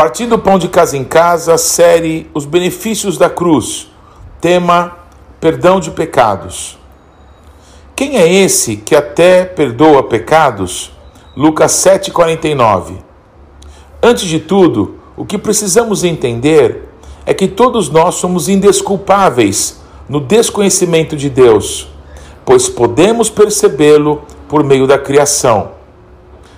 Partindo pão de casa em casa, série Os benefícios da cruz. Tema: Perdão de pecados. Quem é esse que até perdoa pecados? Lucas 7:49. Antes de tudo, o que precisamos entender é que todos nós somos indesculpáveis no desconhecimento de Deus, pois podemos percebê-lo por meio da criação.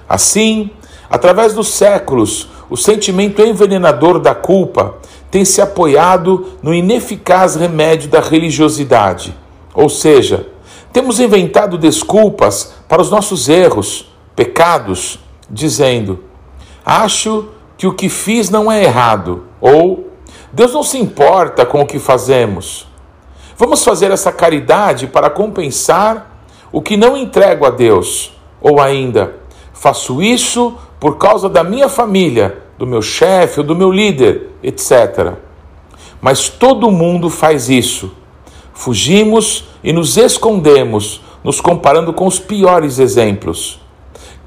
Assim, através dos séculos, o sentimento envenenador da culpa tem se apoiado no ineficaz remédio da religiosidade. Ou seja, temos inventado desculpas para os nossos erros, pecados, dizendo: Acho que o que fiz não é errado, ou Deus não se importa com o que fazemos. Vamos fazer essa caridade para compensar o que não entrego a Deus, ou ainda, faço isso por causa da minha família, do meu chefe ou do meu líder, etc. Mas todo mundo faz isso. Fugimos e nos escondemos, nos comparando com os piores exemplos.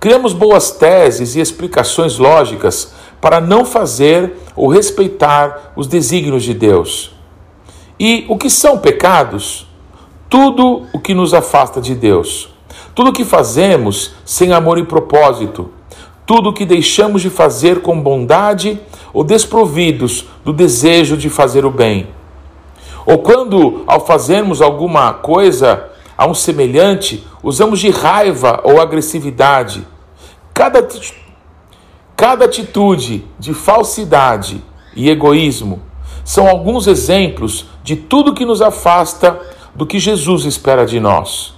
Criamos boas teses e explicações lógicas para não fazer ou respeitar os desígnios de Deus. E o que são pecados? Tudo o que nos afasta de Deus. Tudo o que fazemos sem amor e propósito, tudo o que deixamos de fazer com bondade ou desprovidos do desejo de fazer o bem. Ou quando, ao fazermos alguma coisa a um semelhante, usamos de raiva ou agressividade. Cada, cada atitude de falsidade e egoísmo são alguns exemplos de tudo que nos afasta do que Jesus espera de nós.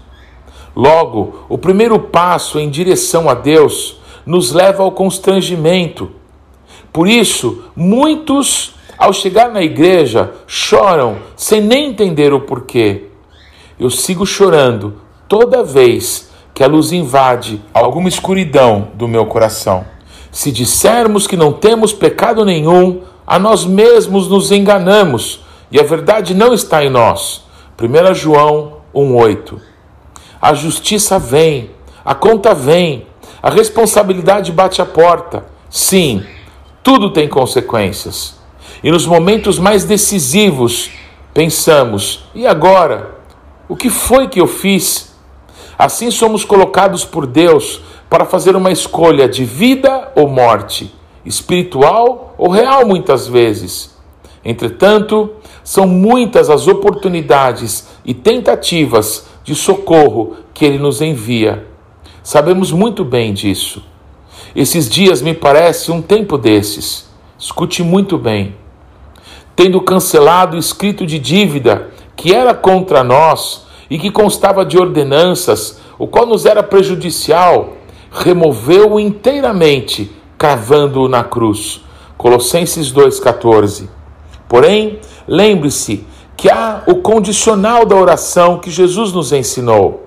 Logo, o primeiro passo em direção a Deus nos leva ao constrangimento. Por isso, muitos, ao chegar na igreja, choram sem nem entender o porquê. Eu sigo chorando toda vez que a luz invade alguma escuridão do meu coração. Se dissermos que não temos pecado nenhum, a nós mesmos nos enganamos e a verdade não está em nós. 1 João 1,8 A justiça vem, a conta vem, a responsabilidade bate a porta. Sim, tudo tem consequências. E nos momentos mais decisivos, pensamos: e agora? O que foi que eu fiz? Assim somos colocados por Deus para fazer uma escolha de vida ou morte, espiritual ou real, muitas vezes. Entretanto, são muitas as oportunidades e tentativas de socorro que Ele nos envia. Sabemos muito bem disso. Esses dias me parece um tempo desses. Escute muito bem. Tendo cancelado o escrito de dívida que era contra nós e que constava de ordenanças, o qual nos era prejudicial, removeu-o inteiramente, cravando-o na cruz. Colossenses 2,14. Porém, lembre-se que há o condicional da oração que Jesus nos ensinou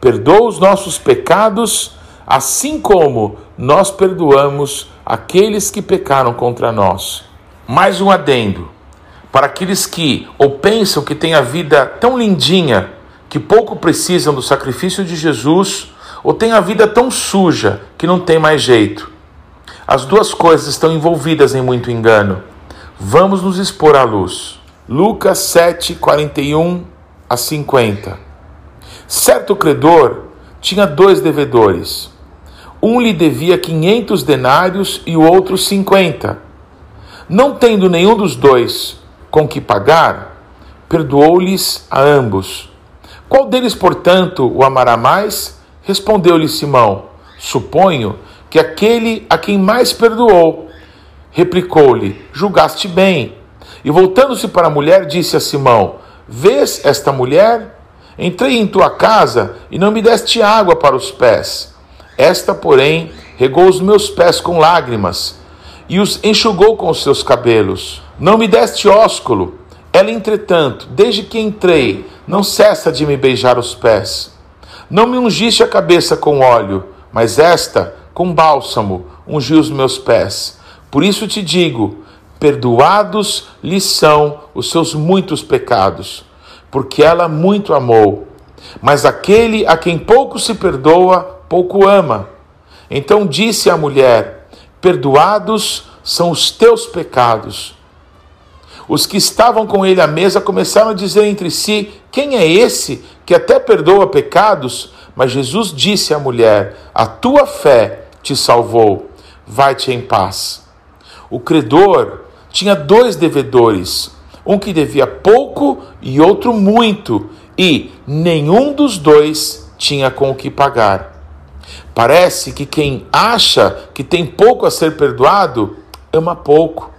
perdoa os nossos pecados, assim como nós perdoamos aqueles que pecaram contra nós. Mais um adendo: para aqueles que ou pensam que têm a vida tão lindinha que pouco precisam do sacrifício de Jesus, ou têm a vida tão suja que não tem mais jeito. As duas coisas estão envolvidas em muito engano. Vamos nos expor à luz. Lucas 7, 41 a 50. Certo credor tinha dois devedores. Um lhe devia quinhentos denários e o outro cinquenta. Não tendo nenhum dos dois com que pagar, perdoou-lhes a ambos. Qual deles, portanto, o amará mais? Respondeu-lhe Simão: Suponho que aquele a quem mais perdoou. Replicou-lhe: Julgaste bem. E voltando-se para a mulher, disse a Simão: Vês esta mulher? Entrei em tua casa e não me deste água para os pés. Esta, porém, regou os meus pés com lágrimas e os enxugou com os seus cabelos. Não me deste ósculo. Ela, entretanto, desde que entrei, não cessa de me beijar os pés. Não me ungiste a cabeça com óleo, mas esta, com bálsamo, ungiu os meus pés. Por isso te digo: perdoados lhe são os seus muitos pecados porque ela muito amou. Mas aquele a quem pouco se perdoa, pouco ama. Então disse a mulher: Perdoados são os teus pecados. Os que estavam com ele à mesa começaram a dizer entre si: Quem é esse que até perdoa pecados? Mas Jesus disse à mulher: A tua fé te salvou, vai-te em paz. O credor tinha dois devedores, um que devia pouco e outro muito, e nenhum dos dois tinha com o que pagar. Parece que quem acha que tem pouco a ser perdoado, ama pouco.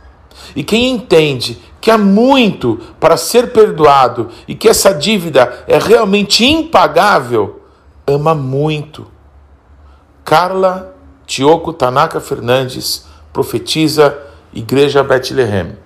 E quem entende que há muito para ser perdoado e que essa dívida é realmente impagável, ama muito. Carla Tioco Tanaka Fernandes profetiza Igreja Bethlehem.